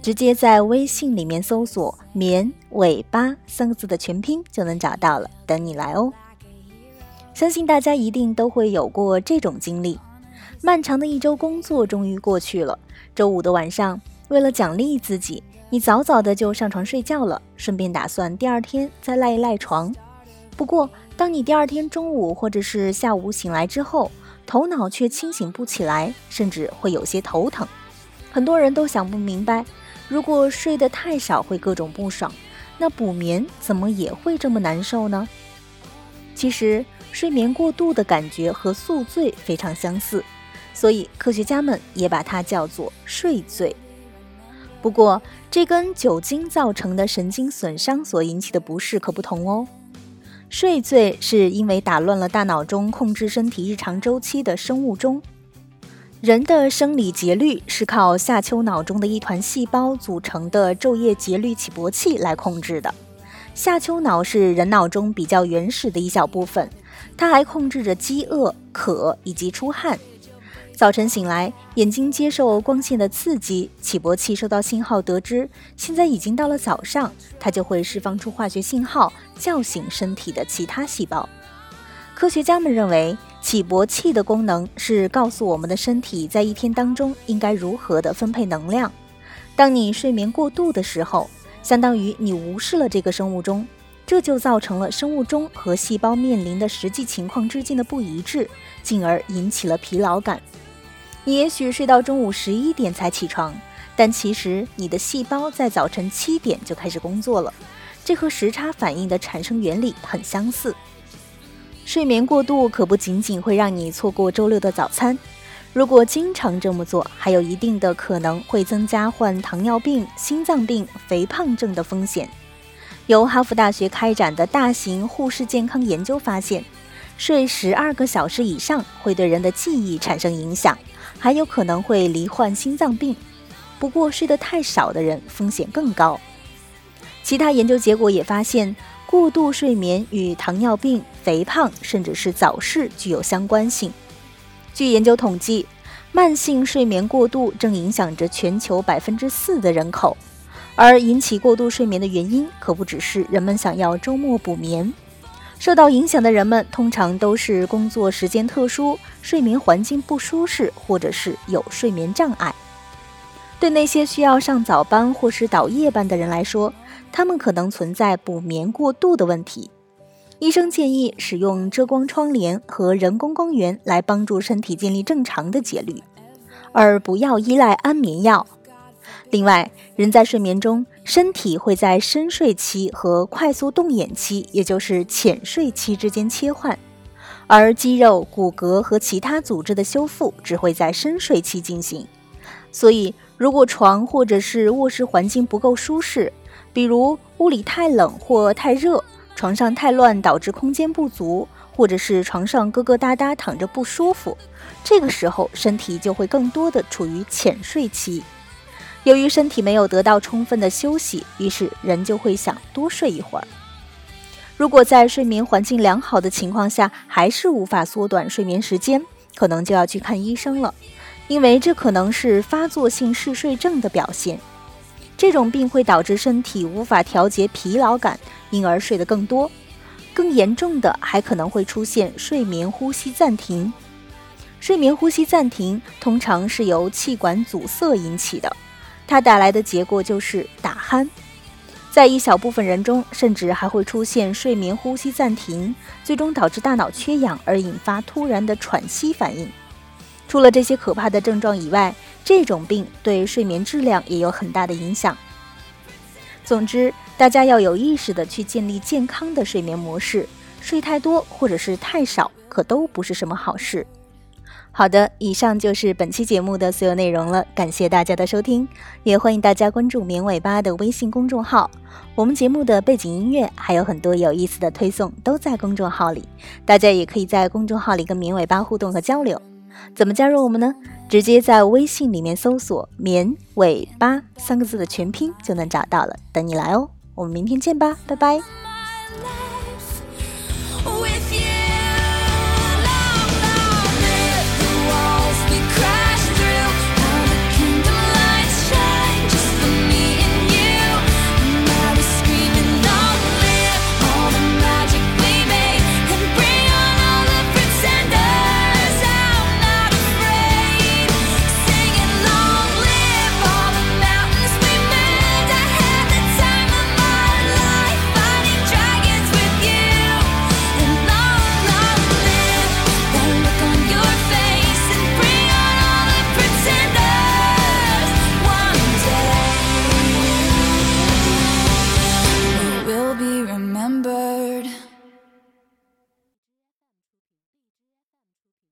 直接在微信里面搜索“绵尾巴”三个字的全拼就能找到了，等你来哦。相信大家一定都会有过这种经历：漫长的一周工作终于过去了，周五的晚上，为了奖励自己，你早早的就上床睡觉了，顺便打算第二天再赖一赖床。不过，当你第二天中午或者是下午醒来之后，头脑却清醒不起来，甚至会有些头疼。很多人都想不明白。如果睡得太少会各种不爽，那补眠怎么也会这么难受呢？其实睡眠过度的感觉和宿醉非常相似，所以科学家们也把它叫做睡醉。不过这跟酒精造成的神经损伤所引起的不适可不同哦。睡醉是因为打乱了大脑中控制身体日常周期的生物钟。人的生理节律是靠下丘脑中的一团细胞组成的昼夜节律起搏器来控制的。下丘脑是人脑中比较原始的一小部分，它还控制着饥饿、渴以及出汗。早晨醒来，眼睛接受光线的刺激，起搏器收到信号，得知现在已经到了早上，它就会释放出化学信号，叫醒身体的其他细胞。科学家们认为。起搏器的功能是告诉我们的身体在一天当中应该如何的分配能量。当你睡眠过度的时候，相当于你无视了这个生物钟，这就造成了生物钟和细胞面临的实际情况之间的不一致，进而引起了疲劳感。你也许睡到中午十一点才起床，但其实你的细胞在早晨七点就开始工作了，这和时差反应的产生原理很相似。睡眠过度可不仅仅会让你错过周六的早餐，如果经常这么做，还有一定的可能会增加患糖尿病、心脏病、肥胖症的风险。由哈佛大学开展的大型护士健康研究发现，睡十二个小时以上会对人的记忆产生影响，还有可能会罹患心脏病。不过，睡得太少的人风险更高。其他研究结果也发现。过度睡眠与糖尿病、肥胖，甚至是早逝具有相关性。据研究统计，慢性睡眠过度正影响着全球百分之四的人口。而引起过度睡眠的原因，可不只是人们想要周末补眠。受到影响的人们通常都是工作时间特殊、睡眠环境不舒适，或者是有睡眠障碍。对那些需要上早班或是倒夜班的人来说，他们可能存在补眠过度的问题。医生建议使用遮光窗帘和人工光源来帮助身体建立正常的节律，而不要依赖安眠药。另外，人在睡眠中，身体会在深睡期和快速动眼期，也就是浅睡期之间切换，而肌肉、骨骼和其他组织的修复只会在深睡期进行。所以，如果床或者是卧室环境不够舒适，比如屋里太冷或太热，床上太乱导致空间不足，或者是床上疙疙瘩瘩躺着不舒服，这个时候身体就会更多的处于浅睡期。由于身体没有得到充分的休息，于是人就会想多睡一会儿。如果在睡眠环境良好的情况下，还是无法缩短睡眠时间，可能就要去看医生了，因为这可能是发作性嗜睡症的表现。这种病会导致身体无法调节疲劳感，因而睡得更多。更严重的还可能会出现睡眠呼吸暂停。睡眠呼吸暂停通常是由气管阻塞引起的，它带来的结果就是打鼾。在一小部分人中，甚至还会出现睡眠呼吸暂停，最终导致大脑缺氧而引发突然的喘息反应。除了这些可怕的症状以外，这种病对睡眠质量也有很大的影响。总之，大家要有意识的去建立健康的睡眠模式。睡太多或者是太少，可都不是什么好事。好的，以上就是本期节目的所有内容了，感谢大家的收听，也欢迎大家关注“绵尾巴”的微信公众号。我们节目的背景音乐还有很多有意思的推送都在公众号里，大家也可以在公众号里跟绵尾巴互动和交流。怎么加入我们呢？直接在微信里面搜索“棉尾巴”三个字的全拼就能找到了，等你来哦。我们明天见吧，拜拜。